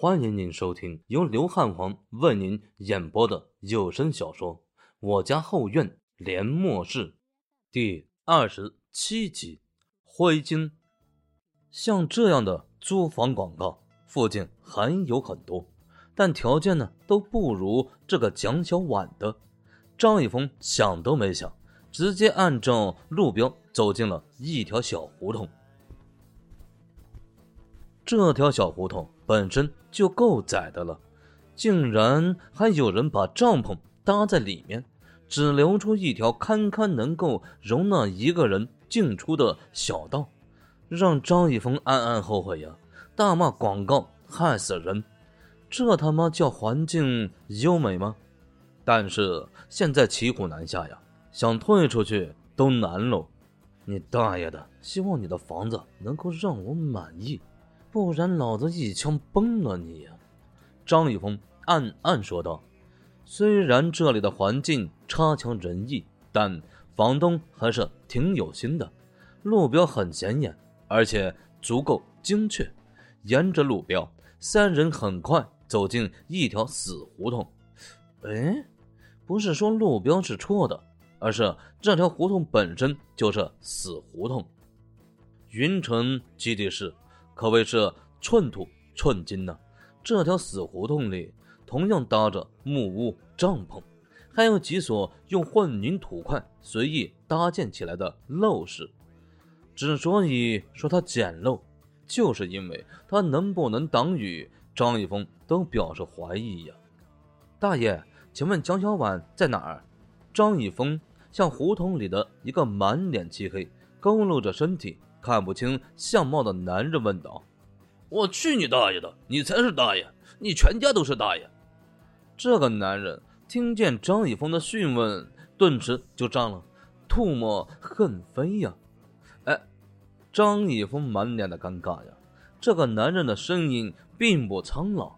欢迎您收听由刘汉皇为您演播的有声小说《我家后院连末世》第二十七集。灰金，像这样的租房广告，附近还有很多，但条件呢都不如这个蒋小婉的。张一峰想都没想，直接按照路标走进了一条小胡同。这条小胡同本身就够窄的了，竟然还有人把帐篷搭在里面，只留出一条堪堪能够容纳一个人进出的小道，让张一峰暗暗后悔呀！大骂广告害死人，这他妈叫环境优美吗？但是现在骑虎难下呀，想退出去都难喽！你大爷的！希望你的房子能够让我满意。不然老子一枪崩了你呀！张玉峰暗暗说道。虽然这里的环境差强人意，但房东还是挺有心的。路标很显眼，而且足够精确。沿着路标，三人很快走进一条死胡同。哎，不是说路标是错的，而是这条胡同本身就是死胡同。云城基地市。可谓是寸土寸金呐！这条死胡同里同样搭着木屋、帐篷，还有几所用混凝土块随意搭建起来的陋室。之所以说它简陋，就是因为它能不能挡雨，张一峰都表示怀疑呀。大爷，请问蒋小婉在哪儿？张一峰向胡同里的一个满脸漆黑、佝偻着身体。看不清相貌的男人问道：“我去你大爷的！你才是大爷，你全家都是大爷！”这个男人听见张以峰的讯问，顿时就炸了，唾沫横飞呀！哎，张以峰满脸的尴尬呀。这个男人的声音并不苍老，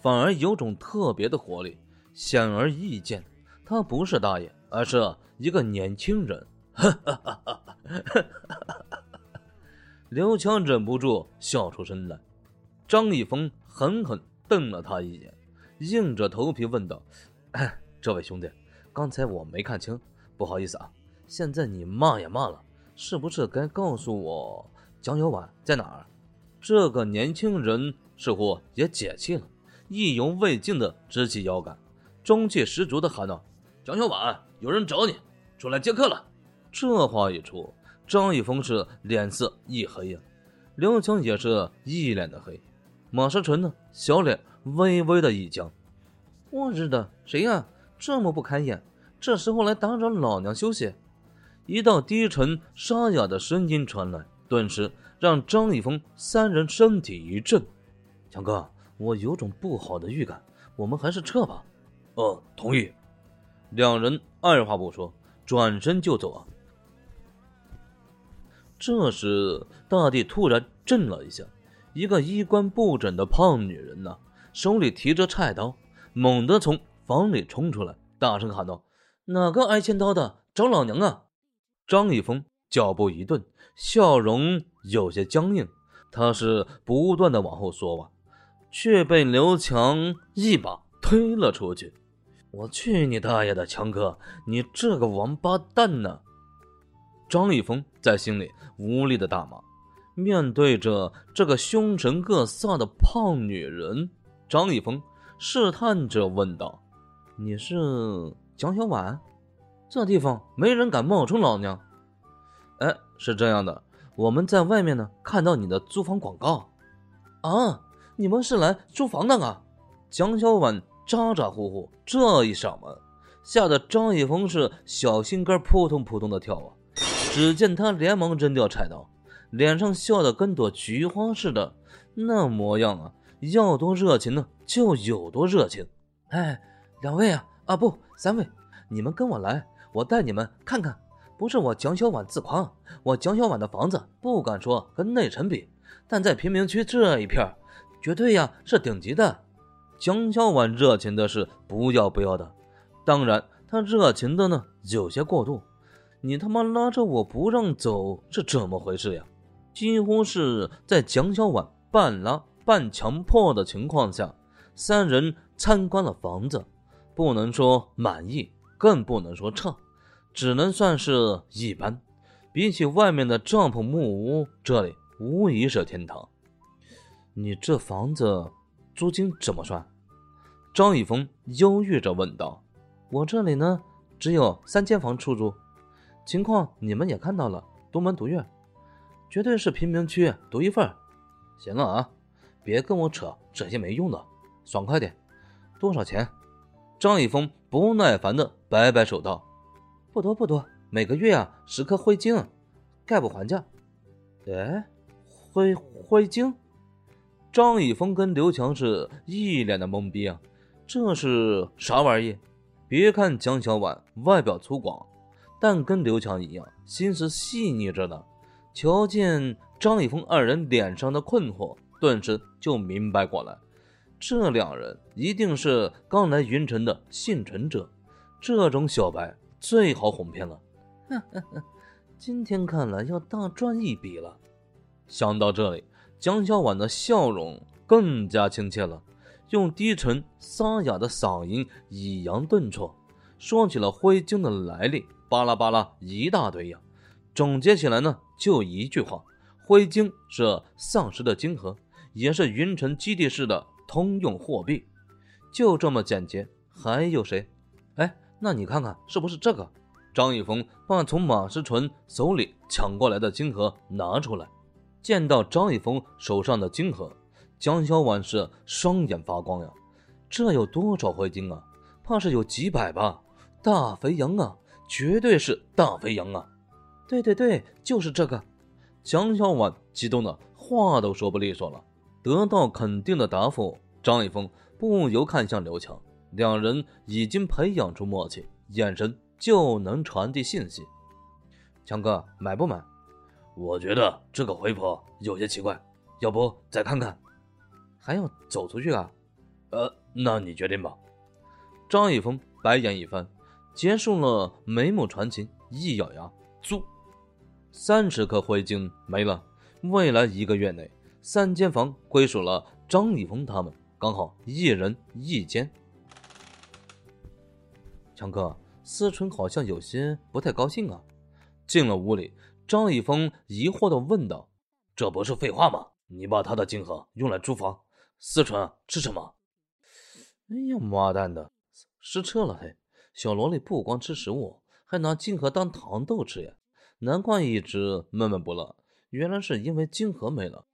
反而有种特别的活力，显而易见，他不是大爷，而是一个年轻人。哈哈哈哈哈哈！刘强忍不住笑出声来，张一峰狠狠瞪了他一眼，硬着头皮问道：“，这位兄弟，刚才我没看清，不好意思啊。现在你骂也骂了，是不是该告诉我蒋小婉在哪儿？”这个年轻人似乎也解气了，意犹未尽的直起腰杆，中气十足的喊道：“蒋小婉，有人找你，出来接客了。”这话一出。张一峰是脸色一黑呀，刘强也是一脸的黑，马世纯呢，小脸微微的一僵。我日的，谁呀？这么不开眼，这时候来打扰老娘休息？一道低沉沙哑的声音传来，顿时让张一峰三人身体一震。强哥，我有种不好的预感，我们还是撤吧。哦，同意。两人二话不说，转身就走啊。这时，大地突然震了一下，一个衣冠不整的胖女人呐，手里提着菜刀，猛地从房里冲出来，大声喊道：“哪个挨千刀的？找老娘啊！”张一峰脚步一顿，笑容有些僵硬，他是不断的往后缩吧，却被刘强一把推了出去。我去你大爷的，强哥，你这个王八蛋呢！张一峰在心里无力的大骂，面对着这个凶神恶煞的胖女人，张一峰试探着问道：“你是蒋小婉？这地方没人敢冒充老娘。”哎，是这样的，我们在外面呢看到你的租房广告。啊，你们是来租房的啊？蒋小婉咋咋呼呼这一嗓门，吓得张一峰是小心肝扑通扑通的跳啊！只见他连忙扔掉菜刀，脸上笑得跟朵菊花似的，那模样啊，要多热情呢就有多热情。哎，两位啊，啊不，三位，你们跟我来，我带你们看看。不是我蒋小婉自夸，我蒋小婉的房子不敢说跟内城比，但在贫民区这一片，绝对呀是顶级的。蒋小婉热情的是不要不要的，当然她热情的呢有些过度。你他妈拉着我不让走是怎么回事呀？几乎是在蒋小婉半拉半强迫的情况下，三人参观了房子，不能说满意，更不能说差，只能算是一般。比起外面的帐篷木屋，这里无疑是天堂。你这房子租金怎么算？张一峰忧郁着问道。我这里呢，只有三间房出租，情况你们也看到了，独门独院，绝对是贫民区独一份。行了啊，别跟我扯这些没用的，爽快点。多少钱？张一峰不耐烦的摆摆手道：“不多不多。”每个月啊，十颗灰晶，概不还价。哎，灰灰晶？张以峰跟刘强是一脸的懵逼啊，这是啥玩意？别看江小婉外表粗犷，但跟刘强一样，心思细腻着呢。瞧见张立峰二人脸上的困惑，顿时就明白过来，这两人一定是刚来云城的幸存者，这种小白最好哄骗了。今天看来要大赚一笔了。想到这里，江小婉的笑容更加亲切了，用低沉沙哑的嗓音抑扬顿挫，说起了灰晶的来历，巴拉巴拉一大堆呀。总结起来呢，就一句话：灰晶是丧尸的晶核，也是云城基地市的通用货币。就这么简洁，还有谁？哎，那你看看是不是这个？张一峰把从马思纯手里抢过来的金盒拿出来，见到张一峰手上的金盒，江小婉是双眼发光呀！这有多少灰金啊？怕是有几百吧！大肥羊啊，绝对是大肥羊啊！对对对，就是这个！江小婉激动的话都说不利索了。得到肯定的答复，张一峰不由看向刘强，两人已经培养出默契，眼神。就能传递信息。强哥，买不买？我觉得这个回婆有些奇怪，要不再看看？还要走出去啊？呃，那你决定吧。张一峰白眼一翻，结束了眉目传情，一咬牙，租。三十颗灰晶没了。未来一个月内，三间房归属了张一峰他们，刚好一人一间。强哥。思春好像有些不太高兴啊。进了屋里，张一峰疑惑地问道：“这不是废话吗？你把他的金盒用来租房，思春吃什么？”哎呀妈蛋的，失策了嘿！小萝莉不光吃食物，还拿金盒当糖豆吃呀！难怪一直闷闷不乐，原来是因为金盒没了。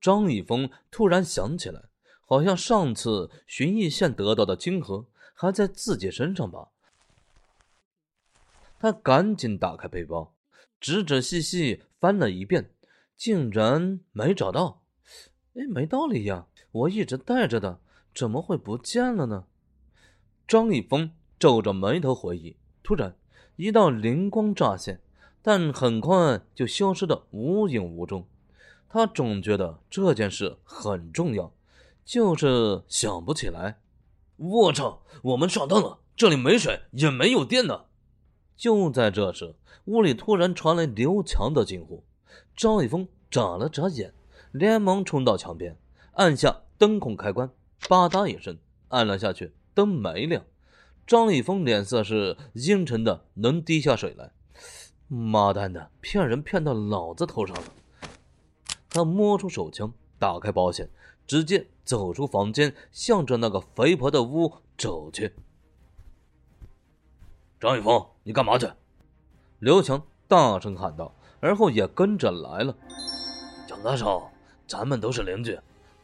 张一峰突然想起来，好像上次寻艺县得到的金盒还在自己身上吧。他赶紧打开背包，仔仔细细翻了一遍，竟然没找到。哎，没道理呀！我一直带着的，怎么会不见了呢？张一峰皱着眉头回忆，突然一道灵光乍现，但很快就消失的无影无踪。他总觉得这件事很重要，就是想不起来。我操！我们上当了，这里没水，也没有电呢。就在这时，屋里突然传来刘强的惊呼。张一峰眨了眨眼，连忙冲到墙边，按下灯控开关，吧嗒一声按了下去，灯没亮。张一峰脸色是阴沉的，能滴下水来。妈蛋的，骗人骗到老子头上了！他摸出手枪，打开保险，直接走出房间，向着那个肥婆的屋走去。张一峰，你干嘛去？刘强大声喊道，而后也跟着来了。蒋大少，咱们都是邻居，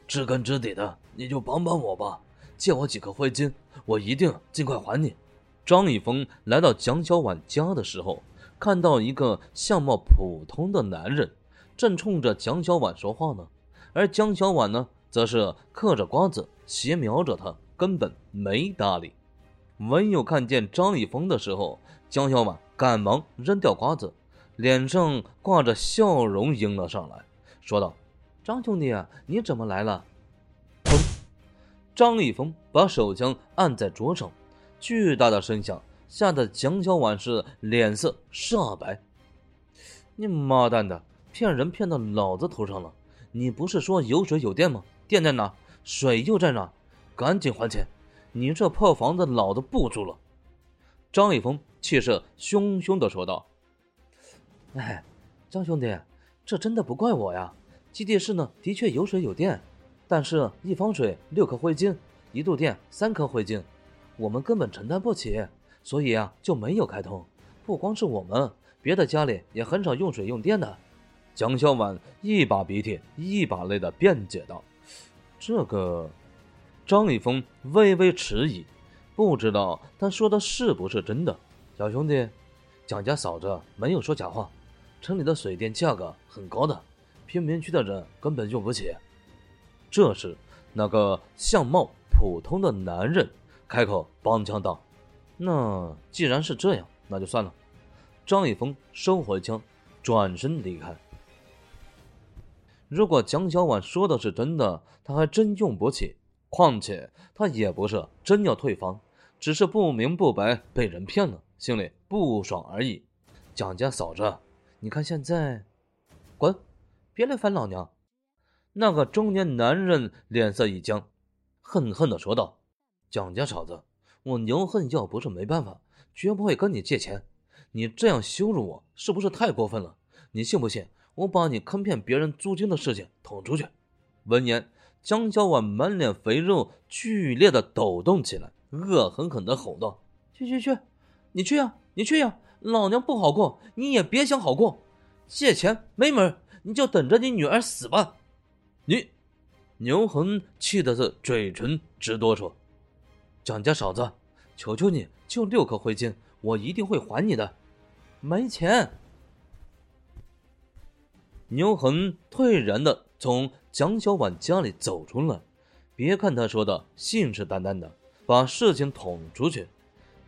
知根知底的，你就帮帮我吧，借我几颗灰金，我一定尽快还你。张一峰来到蒋小婉家的时候，看到一个相貌普通的男人正冲着蒋小婉说话呢，而蒋小婉呢，则是嗑着瓜子，斜瞄着他，根本没搭理。唯有看见张一峰的时候，江小婉赶忙扔掉瓜子，脸上挂着笑容迎了上来，说道：“张兄弟，你怎么来了？”张一峰把手枪按在桌上，巨大的声响吓得蒋小婉是脸色煞白。“你妈蛋的，骗人骗到老子头上了！你不是说有水有电吗？电在哪？水又在哪？赶紧还钱！你这破房子老子不住了！张一峰气势汹汹的说道：“哎，张兄弟，这真的不怪我呀。基地室呢，的确有水有电，但是一方水六颗灰金，一度电三颗灰金，我们根本承担不起，所以啊就没有开通。不光是我们，别的家里也很少用水用电的。”蒋小婉一把鼻涕一把泪的辩解道。这个，张一峰微微迟疑，不知道他说的是不是真的。小兄弟，蒋家嫂子没有说假话，城里的水电价格很高的，贫民区的人根本用不起。这时，那个相貌普通的男人开口帮腔道：“那既然是这样，那就算了。”张一峰收回枪，转身离开。如果蒋小婉说的是真的，他还真用不起。况且他也不是真要退房，只是不明不白被人骗了，心里不爽而已。蒋家嫂子，你看现在，滚，别来烦老娘！那个中年男人脸色一僵，恨恨地说道：“蒋家嫂子，我牛恨要不是没办法，绝不会跟你借钱。你这样羞辱我，是不是太过分了？你信不信？”我把你坑骗别人租金的事情捅出去。闻言，江小婉满脸肥肉，剧烈的抖动起来，恶狠狠的吼道：“去去去，你去呀，你去呀！老娘不好过，你也别想好过。借钱没门，你就等着你女儿死吧！”你，牛恒气的是嘴唇直哆嗦。蒋家嫂子，求求你，就六颗灰金，我一定会还你的。没钱。牛恒退然的从蒋小婉家里走出来，别看他说的信誓旦旦的把事情捅出去，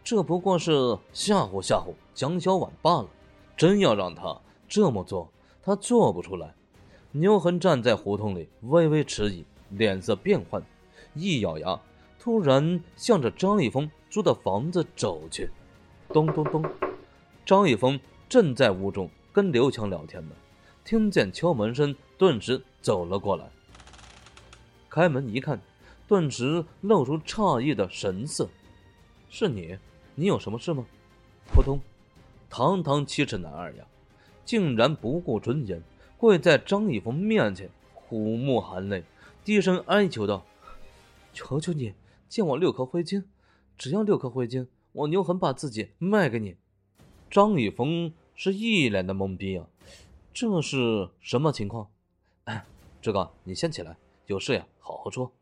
这不过是吓唬吓唬蒋小婉罢了。真要让他这么做，他做不出来。牛恒站在胡同里，微微迟疑，脸色变幻，一咬牙，突然向着张一峰租的房子走去。咚咚咚，张一峰正在屋中跟刘强聊天呢。听见敲门声，顿时走了过来。开门一看，顿时露出诧异的神色：“是你？你有什么事吗？”扑通，堂堂七尺男儿呀，竟然不顾尊严，跪在张以峰面前，虎目含泪，低声哀求道：“求求你，借我六颗灰金，只要六颗灰金，我牛恒把自己卖给你。”张以峰是一脸的懵逼啊。这是什么情况？哎，志刚，你先起来，有事呀，好好说。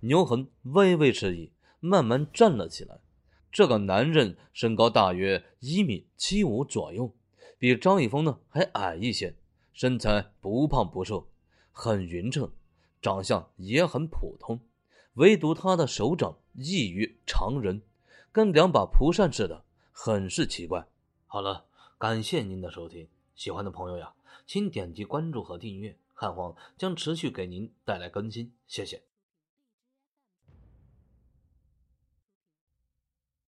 牛恒微微迟疑，慢慢站了起来。这个男人身高大约一米七五左右，比张以峰呢还矮一些，身材不胖不瘦，很匀称，长相也很普通，唯独他的手掌异于常人，跟两把蒲扇似的，很是奇怪。好了，感谢您的收听。喜欢的朋友呀，请点击关注和订阅，汉皇将持续给您带来更新，谢谢。